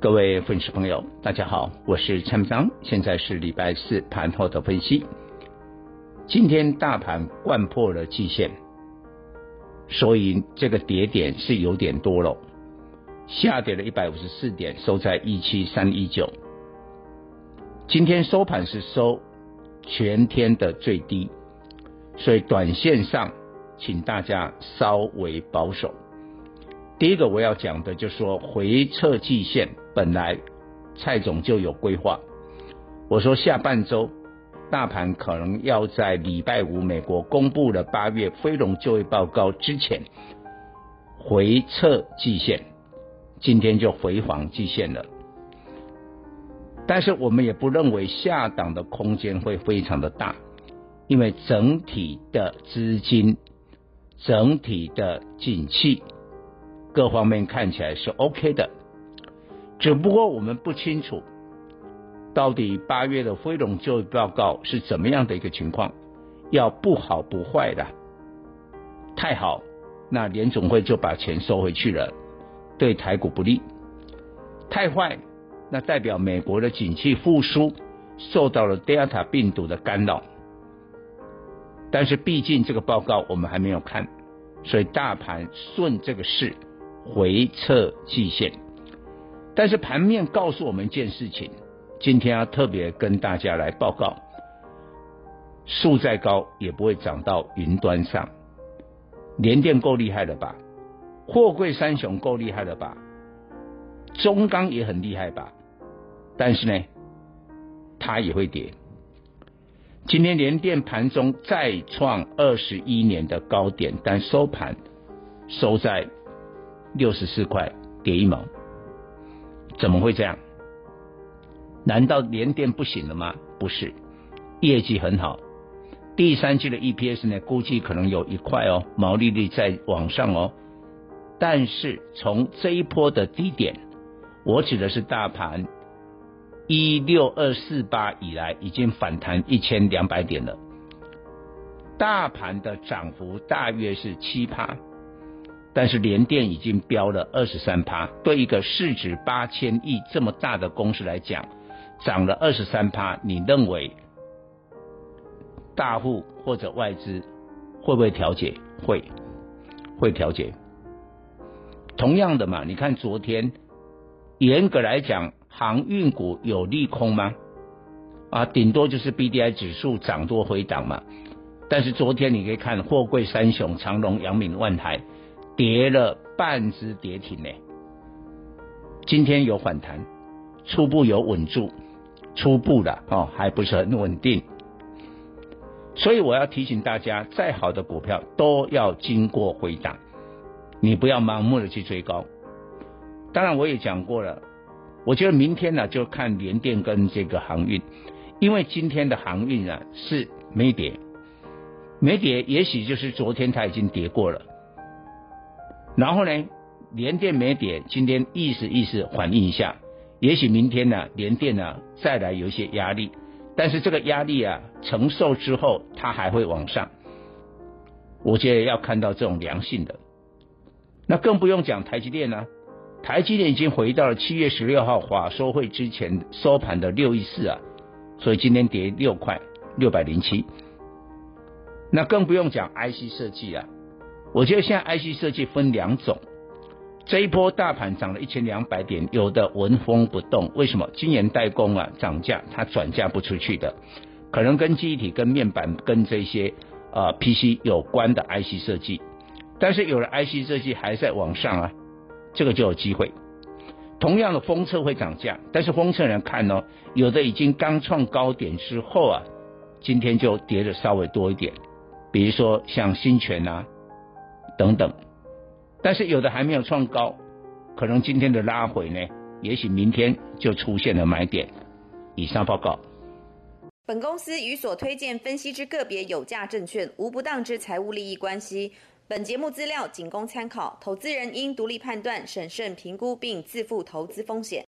各位粉丝朋友，大家好，我是蔡明彰，现在是礼拜四盘后的分析。今天大盘掼破了季线，所以这个跌点是有点多了，下跌了一百五十四点，收在一七三一九。今天收盘是收全天的最低，所以短线上，请大家稍微保守。第一个我要讲的就是说，回撤季线本来蔡总就有规划。我说下半周大盘可能要在礼拜五美国公布了八月非农就业报告之前回测季线，今天就回访季线了。但是我们也不认为下档的空间会非常的大，因为整体的资金、整体的景气。各方面看起来是 OK 的，只不过我们不清楚到底八月的非农就业报告是怎么样的一个情况。要不好不坏的，太好，那联总会就把钱收回去了，对台股不利；太坏，那代表美国的景气复苏受到了 Delta 病毒的干扰。但是毕竟这个报告我们还没有看，所以大盘顺这个势。回撤季线，但是盘面告诉我们一件事情，今天要特别跟大家来报告，树再高也不会长到云端上，联电够厉害了吧？货柜三雄够厉害了吧？中钢也很厉害吧？但是呢，它也会跌。今天联电盘中再创二十一年的高点，但收盘收在。六十四块跌一毛，怎么会这样？难道联电不行了吗？不是，业绩很好，第三季的 EPS 呢，估计可能有一块哦，毛利率在往上哦。但是从这一波的低点，我指的是大盘一六二四八以来，已经反弹一千两百点了，大盘的涨幅大约是七趴。但是联电已经飙了二十三趴，对一个市值八千亿这么大的公司来讲，涨了二十三趴，你认为大户或者外资会不会调节？会，会调节。同样的嘛，你看昨天，严格来讲，航运股有利空吗？啊，顶多就是 BDI 指数涨多回档嘛。但是昨天你可以看货柜三雄长荣、阳明、万海。跌了半只跌停呢，今天有反弹，初步有稳住，初步的哦，还不是很稳定，所以我要提醒大家，再好的股票都要经过回档，你不要盲目的去追高。当然我也讲过了，我觉得明天呢就看联电跟这个航运，因为今天的航运啊是没跌，没跌，也许就是昨天它已经跌过了。然后呢，连电没跌，今天意思意思反映一下，也许明天呢，连电呢再来有一些压力，但是这个压力啊承受之后，它还会往上。我觉得要看到这种良性的，那更不用讲台积电呢，台积电已经回到了七月十六号法说会之前收盘的六一四啊，所以今天跌六块六百零七。那更不用讲 IC 设计啊。我觉得现在 IC 设计分两种，这一波大盘涨了一千两百点，有的纹风不动，为什么？晶圆代工啊涨价，它转嫁不出去的，可能跟记忆体、跟面板、跟这些呃 PC 有关的 IC 设计，但是有了 IC 设计还在往上啊，这个就有机会。同样的封测会涨价，但是封测人看哦，有的已经刚创高点之后啊，今天就跌的稍微多一点，比如说像新全啊。等等，但是有的还没有创高，可能今天的拉回呢，也许明天就出现了买点。以上报告。本公司与所推荐分析之个别有价证券无不当之财务利益关系。本节目资料仅供参考，投资人应独立判断、审慎评估并自负投资风险。